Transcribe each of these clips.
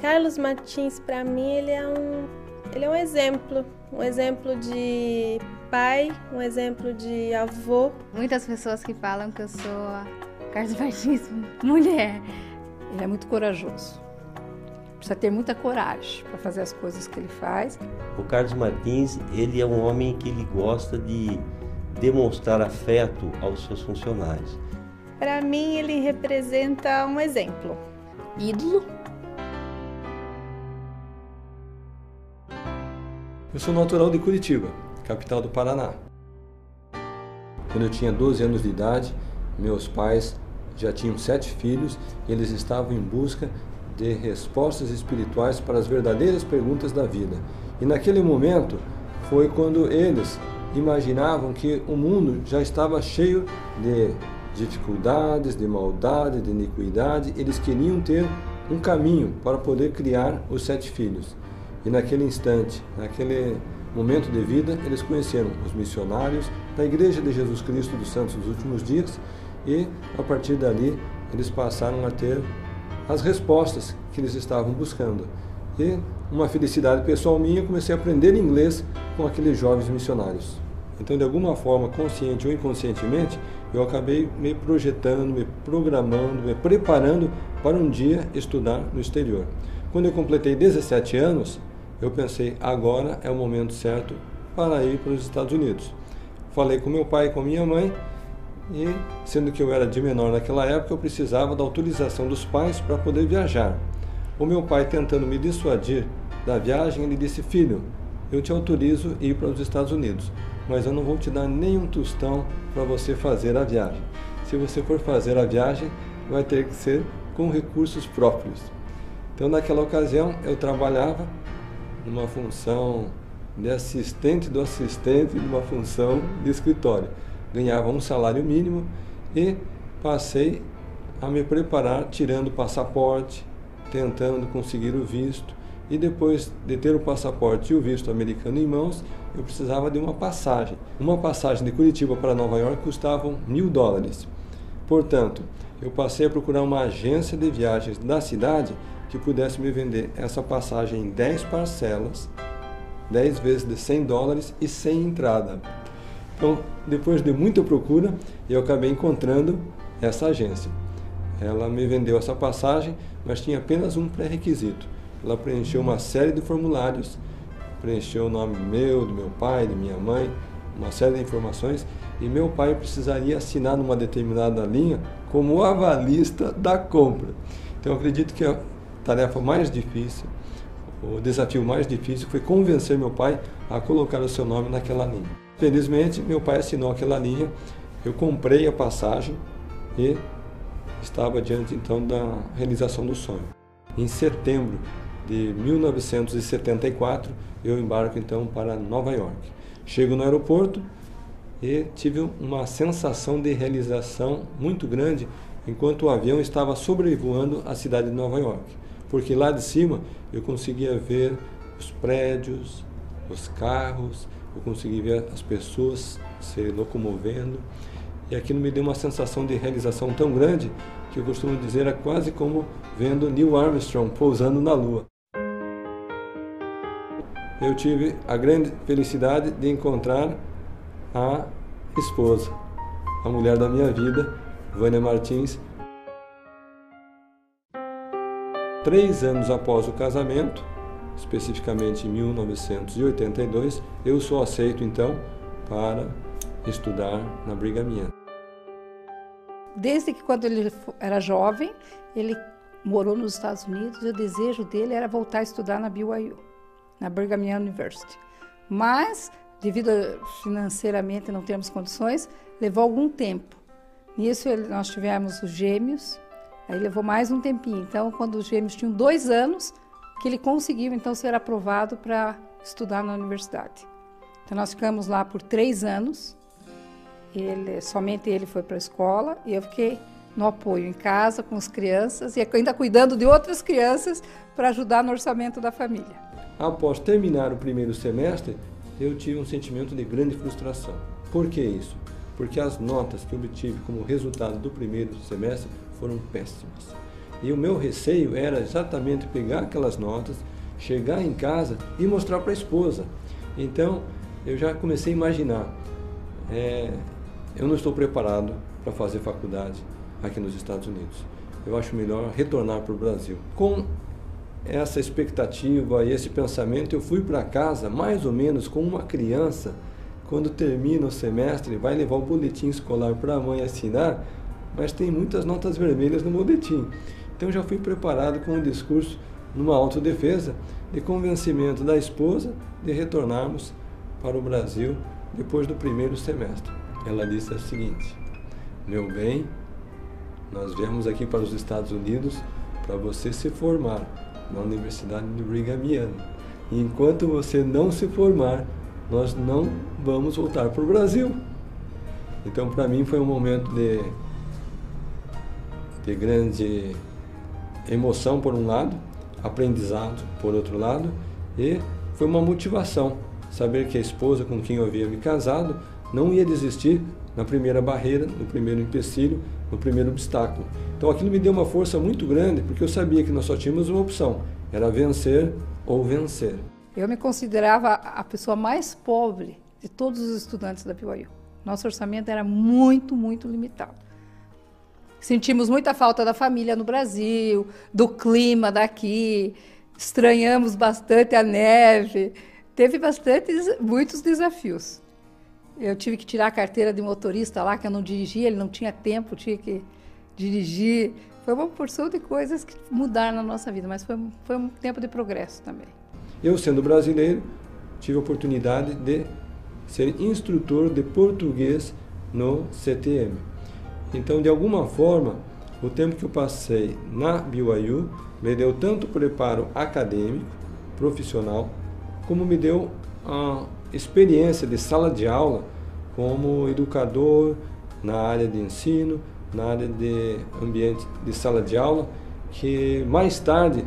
Carlos Martins, para mim, ele é um, ele é um exemplo, um exemplo de pai, um exemplo de avô. Muitas pessoas que falam que eu sou a Carlos Martins mulher. Ele é muito corajoso. Precisa ter muita coragem para fazer as coisas que ele faz. O Carlos Martins, ele é um homem que ele gosta de demonstrar afeto aos seus funcionários. Para mim, ele representa um exemplo. Ídolo Eu sou natural de Curitiba, capital do Paraná. Quando eu tinha 12 anos de idade, meus pais já tinham sete filhos e eles estavam em busca respostas espirituais para as verdadeiras perguntas da vida. E naquele momento foi quando eles imaginavam que o mundo já estava cheio de dificuldades, de maldade, de iniquidade. Eles queriam ter um caminho para poder criar os sete filhos. E naquele instante, naquele momento de vida, eles conheceram os missionários da Igreja de Jesus Cristo dos Santos dos Últimos Dias e, a partir dali, eles passaram a ter as respostas que eles estavam buscando. E uma felicidade pessoal minha, comecei a aprender inglês com aqueles jovens missionários. Então, de alguma forma, consciente ou inconscientemente, eu acabei me projetando, me programando, me preparando para um dia estudar no exterior. Quando eu completei 17 anos, eu pensei, agora é o momento certo para ir para os Estados Unidos. Falei com meu pai e com minha mãe, e sendo que eu era de menor naquela época, eu precisava da autorização dos pais para poder viajar. O meu pai, tentando me dissuadir da viagem, ele disse: Filho, eu te autorizo ir para os Estados Unidos, mas eu não vou te dar nenhum tostão para você fazer a viagem. Se você for fazer a viagem, vai ter que ser com recursos próprios. Então, naquela ocasião, eu trabalhava numa função de assistente do assistente de uma função de escritório. Ganhava um salário mínimo e passei a me preparar tirando o passaporte, tentando conseguir o visto. E depois de ter o passaporte e o visto americano em mãos, eu precisava de uma passagem. Uma passagem de Curitiba para Nova York custava mil dólares. Portanto, eu passei a procurar uma agência de viagens da cidade que pudesse me vender essa passagem em 10 parcelas, 10 vezes de 100 dólares e sem entrada. Então, depois de muita procura, eu acabei encontrando essa agência. Ela me vendeu essa passagem, mas tinha apenas um pré-requisito. Ela preencheu uma série de formulários, preencheu o nome meu, do meu pai, de minha mãe, uma série de informações, e meu pai precisaria assinar numa determinada linha como avalista da compra. Então, acredito que tarefa mais difícil, o desafio mais difícil foi convencer meu pai a colocar o seu nome naquela linha. Felizmente, meu pai assinou aquela linha, eu comprei a passagem e estava diante então da realização do sonho. Em setembro de 1974, eu embarco então para Nova York. Chego no aeroporto e tive uma sensação de realização muito grande enquanto o avião estava sobrevoando a cidade de Nova York porque lá de cima eu conseguia ver os prédios, os carros, eu conseguia ver as pessoas se locomovendo. E aquilo me deu uma sensação de realização tão grande que eu costumo dizer é quase como vendo Neil Armstrong pousando na Lua. Eu tive a grande felicidade de encontrar a esposa, a mulher da minha vida, Vânia Martins, Três anos após o casamento, especificamente em 1982, eu sou aceito então para estudar na Brigham Young. Desde que quando ele era jovem, ele morou nos Estados Unidos o desejo dele era voltar a estudar na BYU, na Brigham Young University. Mas, devido a financeiramente não termos condições, levou algum tempo. Nisso nós tivemos os gêmeos, Aí levou mais um tempinho. Então, quando os gêmeos tinham dois anos, que ele conseguiu então ser aprovado para estudar na universidade. Então, nós ficamos lá por três anos. Ele, somente ele foi para a escola e eu fiquei no apoio em casa com as crianças e ainda cuidando de outras crianças para ajudar no orçamento da família. Após terminar o primeiro semestre, eu tive um sentimento de grande frustração. Por que isso? Porque as notas que obtive como resultado do primeiro semestre foram péssimas. E o meu receio era exatamente pegar aquelas notas, chegar em casa e mostrar para a esposa. Então, eu já comecei a imaginar, é, eu não estou preparado para fazer faculdade aqui nos Estados Unidos. Eu acho melhor retornar para o Brasil. Com essa expectativa e esse pensamento, eu fui para casa mais ou menos como uma criança, quando termina o semestre, vai levar o boletim escolar para a mãe assinar, mas tem muitas notas vermelhas no boletim. Então já fui preparado com um discurso numa autodefesa de convencimento da esposa de retornarmos para o Brasil depois do primeiro semestre. Ela disse o seguinte: Meu bem, nós viemos aqui para os Estados Unidos para você se formar na Universidade de Brigham Young. E enquanto você não se formar, nós não vamos voltar para o Brasil. Então, para mim, foi um momento de, de grande emoção, por um lado, aprendizado, por outro lado, e foi uma motivação saber que a esposa com quem eu havia me casado não ia desistir na primeira barreira, no primeiro empecilho, no primeiro obstáculo. Então aquilo me deu uma força muito grande, porque eu sabia que nós só tínhamos uma opção, era vencer ou vencer. Eu me considerava a pessoa mais pobre de todos os estudantes da BYU. Nosso orçamento era muito, muito limitado. Sentimos muita falta da família no Brasil, do clima daqui, estranhamos bastante a neve, teve bastante, muitos desafios. Eu tive que tirar a carteira de motorista lá, que eu não dirigia, ele não tinha tempo, tinha que dirigir. Foi uma porção de coisas que mudaram na nossa vida, mas foi, foi um tempo de progresso também. Eu, sendo brasileiro, tive a oportunidade de ser instrutor de português no CTM. Então, de alguma forma, o tempo que eu passei na BYU me deu tanto preparo acadêmico, profissional, como me deu a experiência de sala de aula como educador na área de ensino, na área de ambiente de sala de aula, que mais tarde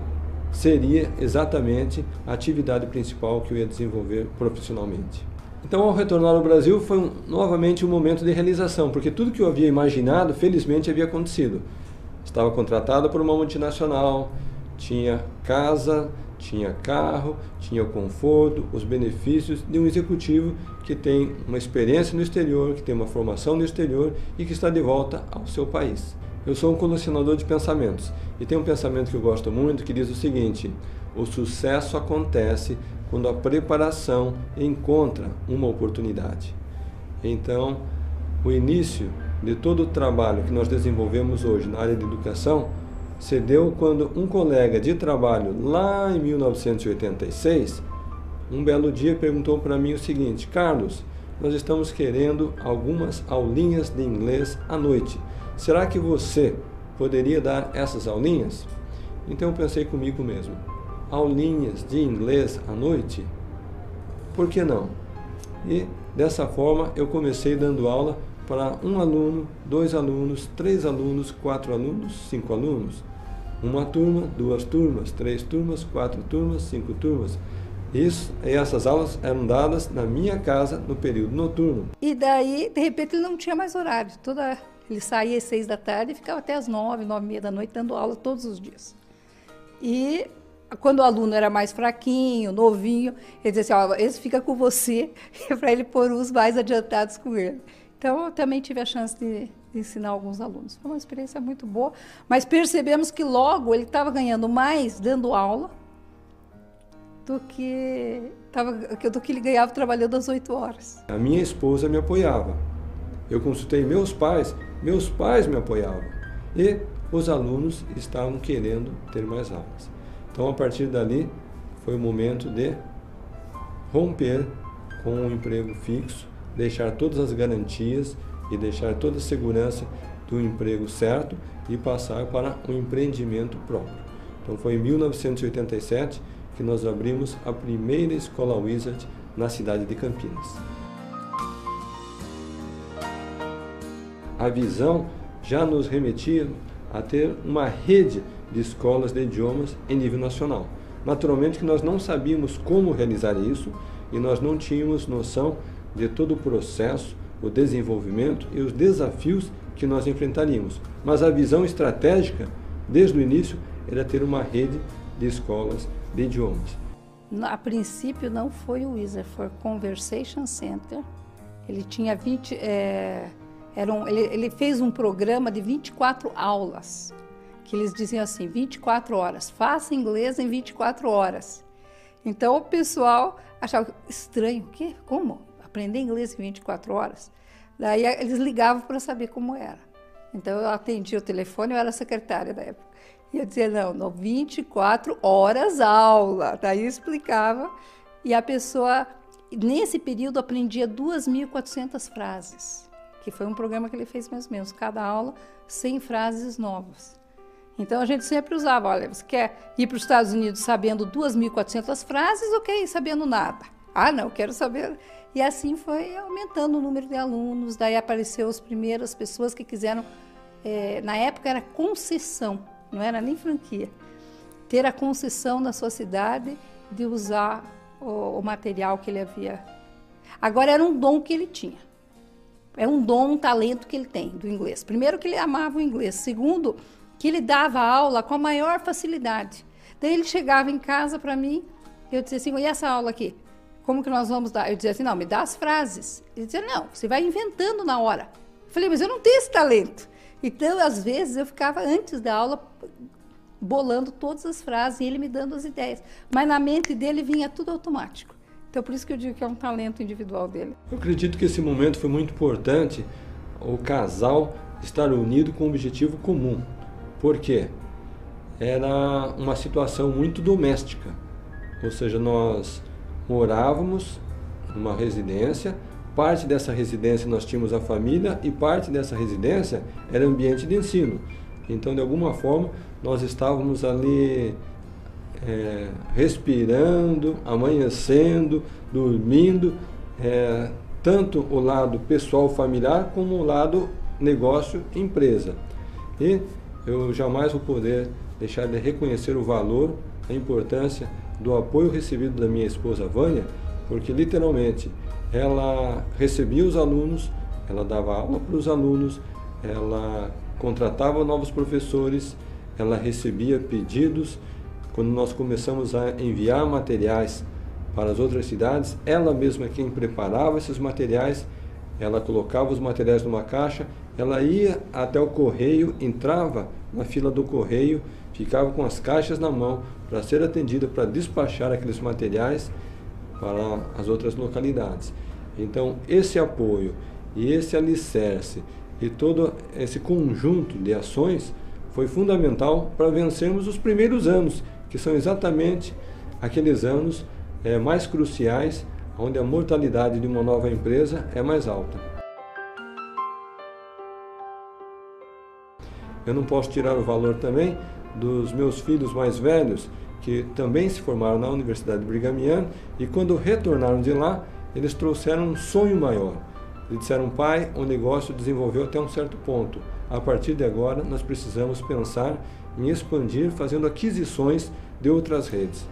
seria exatamente a atividade principal que eu ia desenvolver profissionalmente. Então, ao retornar ao Brasil, foi um, novamente um momento de realização, porque tudo que eu havia imaginado, felizmente, havia acontecido. Estava contratado por uma multinacional, tinha casa, tinha carro, tinha o conforto, os benefícios de um executivo que tem uma experiência no exterior, que tem uma formação no exterior e que está de volta ao seu país. Eu sou um colecionador de pensamentos e tem um pensamento que eu gosto muito que diz o seguinte: o sucesso acontece quando a preparação encontra uma oportunidade. Então, o início de todo o trabalho que nós desenvolvemos hoje na área de educação se deu quando um colega de trabalho lá em 1986, um belo dia perguntou para mim o seguinte: Carlos, nós estamos querendo algumas aulinhas de inglês à noite. Será que você poderia dar essas aulinhas? Então eu pensei comigo mesmo aulinhas de inglês à noite? Por que não? E dessa forma eu comecei dando aula para um aluno, dois alunos, três alunos, quatro alunos, cinco alunos. Uma turma, duas turmas, três turmas, quatro turmas, cinco turmas. Isso, e essas aulas eram dadas na minha casa no período noturno. E daí, de repente, ele não tinha mais horário. Toda, ele saía às seis da tarde e ficava até às nove, nove e meia da noite dando aula todos os dias. E quando o aluno era mais fraquinho, novinho, ele dizia assim, ó, esse fica com você, para ele pôr os mais adiantados com ele. Então, eu também tive a chance de, de, ensinar alguns alunos. Foi uma experiência muito boa, mas percebemos que logo ele estava ganhando mais dando aula do que, tava, do que ele ganhava trabalhando às oito horas. A minha esposa me apoiava. Eu consultei meus pais, meus pais me apoiavam. E os alunos estavam querendo ter mais aulas. Então, a partir dali, foi o momento de romper com um emprego fixo, deixar todas as garantias e deixar toda a segurança do emprego certo e passar para um empreendimento próprio. Então, foi em 1987 que nós abrimos a primeira escola Wizard na cidade de Campinas. A visão já nos remetia a ter uma rede de escolas de idiomas em nível nacional. Naturalmente que nós não sabíamos como realizar isso e nós não tínhamos noção de todo o processo, o desenvolvimento e os desafios que nós enfrentaríamos. Mas a visão estratégica, desde o início, era ter uma rede de escolas de idiomas. A princípio não foi o Wizard, foi o Conversation Center. Ele tinha 20. É, era um, ele, ele fez um programa de 24 aulas, que eles diziam assim: 24 horas, faça inglês em 24 horas. Então o pessoal achava estranho, o quê? Como? Aprender inglês em 24 horas? Daí eles ligavam para saber como era. Então eu atendia o telefone, eu era secretária da época. E eu dizia, não, não 24 horas aula. Daí eu explicava. E a pessoa, nesse período, aprendia 2.400 frases, que foi um programa que ele fez mais ou menos, cada aula 100 frases novas. Então a gente sempre usava, olha, você quer ir para os Estados Unidos sabendo 2.400 frases ou quer ir sabendo nada? Ah, não, quero saber. E assim foi aumentando o número de alunos, daí apareceu as primeiras pessoas que quiseram, é, na época era concessão, não era nem franquia, ter a concessão na sua cidade de usar o, o material que ele havia. Agora era um dom que ele tinha. É um dom, um talento que ele tem do inglês. Primeiro que ele amava o inglês, segundo que ele dava aula com a maior facilidade. Daí ele chegava em casa para mim, eu dizia assim: "E essa aula aqui? Como que nós vamos dar?" Eu dizia assim: "Não, me dá as frases". Ele dizia: "Não, você vai inventando na hora". Eu falei: "Mas eu não tenho esse talento". Então, às vezes, eu ficava antes da aula bolando todas as frases e ele me dando as ideias. Mas na mente dele vinha tudo automático. Então, por isso que eu digo que é um talento individual dele. Eu acredito que esse momento foi muito importante, o casal estar unido com um objetivo comum. Por quê? Era uma situação muito doméstica. Ou seja, nós morávamos numa residência, Parte dessa residência nós tínhamos a família e parte dessa residência era ambiente de ensino. Então, de alguma forma, nós estávamos ali é, respirando, amanhecendo, dormindo, é, tanto o lado pessoal familiar como o lado negócio empresa. E eu jamais vou poder deixar de reconhecer o valor, a importância do apoio recebido da minha esposa Vânia, porque literalmente ela recebia os alunos, ela dava aula para os alunos, ela contratava novos professores, ela recebia pedidos. Quando nós começamos a enviar materiais para as outras cidades, ela mesma quem preparava esses materiais, ela colocava os materiais numa caixa, ela ia até o correio, entrava na fila do correio, ficava com as caixas na mão para ser atendida, para despachar aqueles materiais para as outras localidades. Então, esse apoio e esse alicerce e todo esse conjunto de ações foi fundamental para vencermos os primeiros anos, que são exatamente aqueles anos é, mais cruciais, onde a mortalidade de uma nova empresa é mais alta. Eu não posso tirar o valor também dos meus filhos mais velhos, que também se formaram na Universidade de Brigham Young e quando retornaram de lá, eles trouxeram um sonho maior. Eles disseram, pai, o negócio desenvolveu até um certo ponto. A partir de agora, nós precisamos pensar em expandir, fazendo aquisições de outras redes.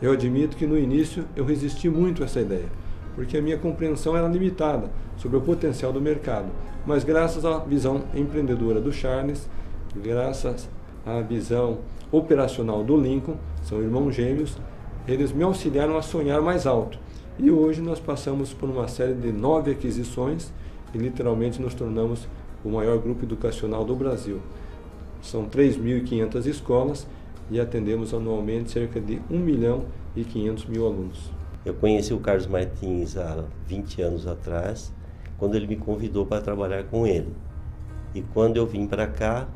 Eu admito que no início eu resisti muito a essa ideia, porque a minha compreensão era limitada sobre o potencial do mercado. Mas graças à visão empreendedora do Charles, graças à visão operacional do Lincoln, são irmãos gêmeos, eles me auxiliaram a sonhar mais alto. E hoje nós passamos por uma série de nove aquisições e literalmente nos tornamos o maior grupo educacional do Brasil. São 3.500 escolas e atendemos anualmente cerca de 1 milhão e 500 mil alunos. Eu conheci o Carlos Martins há 20 anos atrás, quando ele me convidou para trabalhar com ele. E quando eu vim para cá,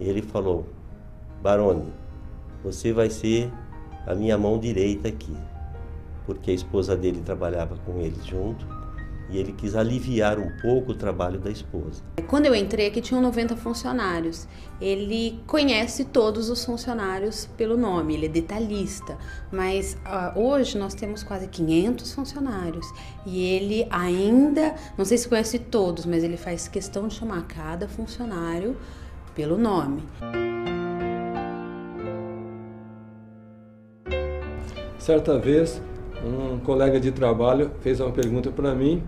ele falou: Barone, você vai ser a minha mão direita aqui, porque a esposa dele trabalhava com ele junto e ele quis aliviar um pouco o trabalho da esposa. Quando eu entrei aqui tinham 90 funcionários. Ele conhece todos os funcionários pelo nome, ele é detalhista, mas uh, hoje nós temos quase 500 funcionários e ele ainda, não sei se conhece todos, mas ele faz questão de chamar cada funcionário pelo nome. Certa vez, um colega de trabalho fez uma pergunta para mim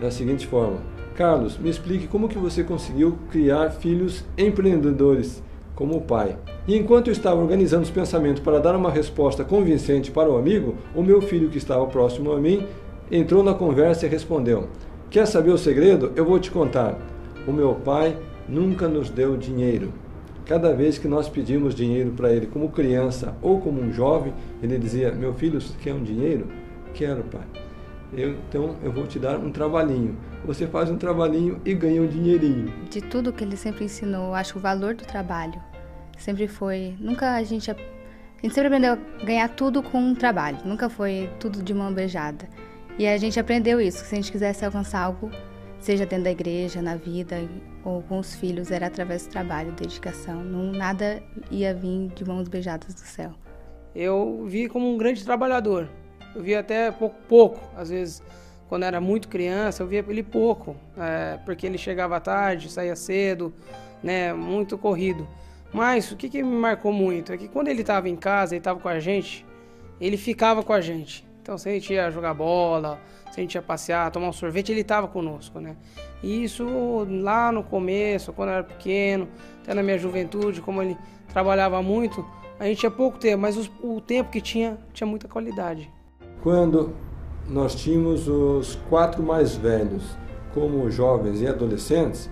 da seguinte forma: Carlos, me explique como que você conseguiu criar filhos empreendedores como pai. E enquanto eu estava organizando os pensamentos para dar uma resposta convincente para o amigo, o meu filho que estava próximo a mim entrou na conversa e respondeu: Quer saber o segredo? Eu vou te contar. O meu pai nunca nos deu dinheiro. Cada vez que nós pedimos dinheiro para ele como criança ou como um jovem, ele dizia: Meu filho, você quer um dinheiro? Quero, pai. Eu, então eu vou te dar um trabalhinho. Você faz um trabalhinho e ganha um dinheirinho. De tudo que ele sempre ensinou, eu acho o valor do trabalho sempre foi. Nunca a gente. A gente sempre aprendeu a ganhar tudo com um trabalho, nunca foi tudo de mão beijada. E a gente aprendeu isso, que se a gente quisesse alcançar algo, seja dentro da igreja, na vida ou com os filhos, era através do trabalho, dedicação. Não, nada ia vir de mãos beijadas do céu. Eu vi como um grande trabalhador. Eu via até pouco, pouco às vezes quando era muito criança, eu via ele pouco, é, porque ele chegava tarde, saía cedo, né, muito corrido. Mas o que, que me marcou muito é que quando ele estava em casa, ele estava com a gente, ele ficava com a gente. Então, se a gente ia jogar bola, se a gente ia passear, tomar um sorvete, ele estava conosco, né? E isso lá no começo, quando eu era pequeno, até na minha juventude, como ele trabalhava muito, a gente tinha pouco tempo, mas os, o tempo que tinha, tinha muita qualidade. Quando nós tínhamos os quatro mais velhos como jovens e adolescentes,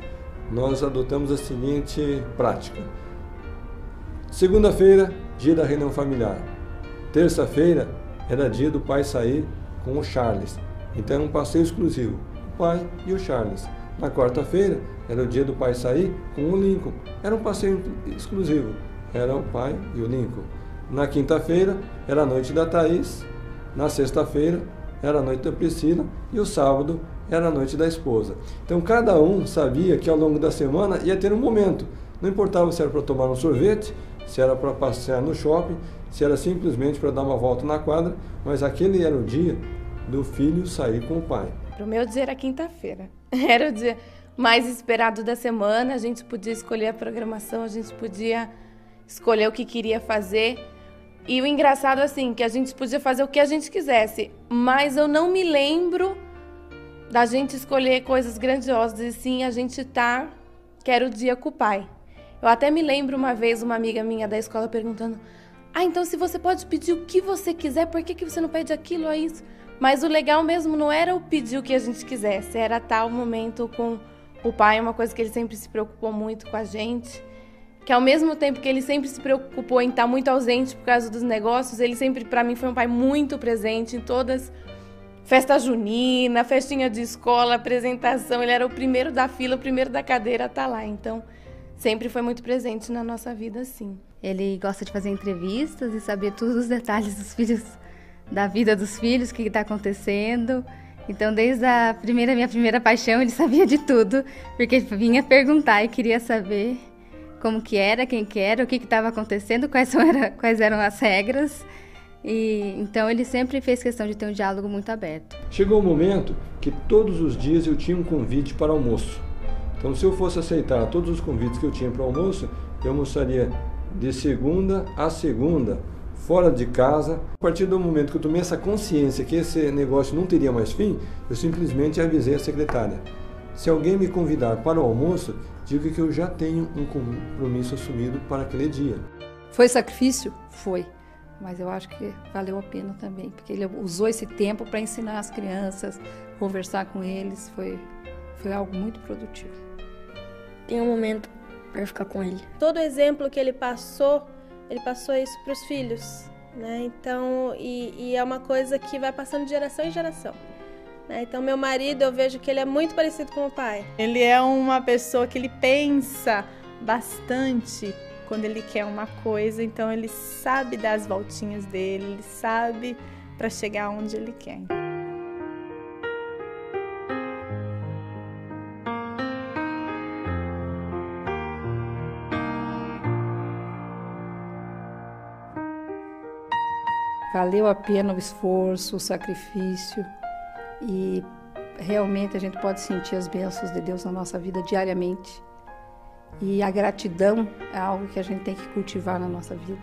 nós adotamos a seguinte prática Segunda-feira, dia da reunião familiar. Terça-feira era dia do pai sair com o Charles. Então era um passeio exclusivo, o pai e o Charles. Na quarta-feira era o dia do pai sair com o Lincoln. Era um passeio exclusivo, era o pai e o Lincoln. Na quinta-feira era a noite da Thaís. Na sexta-feira era a noite da Priscila e o sábado era a noite da esposa. Então cada um sabia que ao longo da semana ia ter um momento. Não importava se era para tomar um sorvete, se era para passear no shopping, se era simplesmente para dar uma volta na quadra, mas aquele era o dia do filho sair com o pai. Para o meu dia era quinta-feira. Era o dia mais esperado da semana, a gente podia escolher a programação, a gente podia escolher o que queria fazer. E o engraçado assim, que a gente podia fazer o que a gente quisesse, mas eu não me lembro da gente escolher coisas grandiosas, e sim a gente tá, que era o dia com o pai. Eu até me lembro uma vez uma amiga minha da escola perguntando: Ah, então se você pode pedir o que você quiser, por que, que você não pede aquilo ou isso? Mas o legal mesmo não era o pedir o que a gente quisesse, era tal momento com o pai, uma coisa que ele sempre se preocupou muito com a gente. Que ao mesmo tempo que ele sempre se preocupou em estar muito ausente por causa dos negócios, ele sempre, para mim, foi um pai muito presente em todas festa junina, festinha de escola, apresentação. Ele era o primeiro da fila, o primeiro da cadeira a tá lá. Então, sempre foi muito presente na nossa vida, sim. Ele gosta de fazer entrevistas e saber todos os detalhes dos filhos, da vida dos filhos, o que está acontecendo. Então, desde a primeira minha primeira paixão, ele sabia de tudo, porque vinha perguntar e queria saber como que era, quem que era, o que estava acontecendo, quais, era, quais eram as regras. E então ele sempre fez questão de ter um diálogo muito aberto. Chegou o um momento que todos os dias eu tinha um convite para almoço. Então, se eu fosse aceitar todos os convites que eu tinha para o almoço, eu almoçaria de segunda a segunda, fora de casa. A partir do momento que eu tomei essa consciência que esse negócio não teria mais fim, eu simplesmente avisei a secretária. Se alguém me convidar para o almoço, diga que eu já tenho um compromisso assumido para aquele dia. Foi sacrifício? Foi. Mas eu acho que valeu a pena também, porque ele usou esse tempo para ensinar as crianças, conversar com eles, foi, foi algo muito produtivo tem um momento para ficar com ele. Todo exemplo que ele passou, ele passou isso para os filhos, né? Então, e, e, é uma coisa que vai passando de geração em geração. Né? Então, meu marido, eu vejo que ele é muito parecido com o pai. Ele é uma pessoa que ele pensa bastante quando ele quer uma coisa, então ele sabe das voltinhas dele, ele sabe para chegar onde ele quer. Valeu a pena o esforço, o sacrifício e realmente a gente pode sentir as bênçãos de Deus na nossa vida diariamente. E a gratidão é algo que a gente tem que cultivar na nossa vida.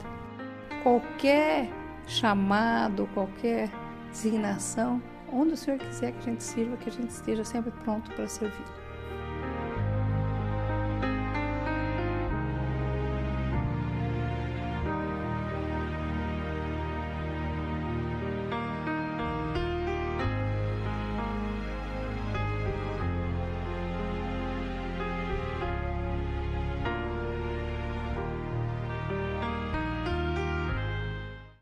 Qualquer chamado, qualquer designação, onde o Senhor quiser que a gente sirva, que a gente esteja sempre pronto para servir.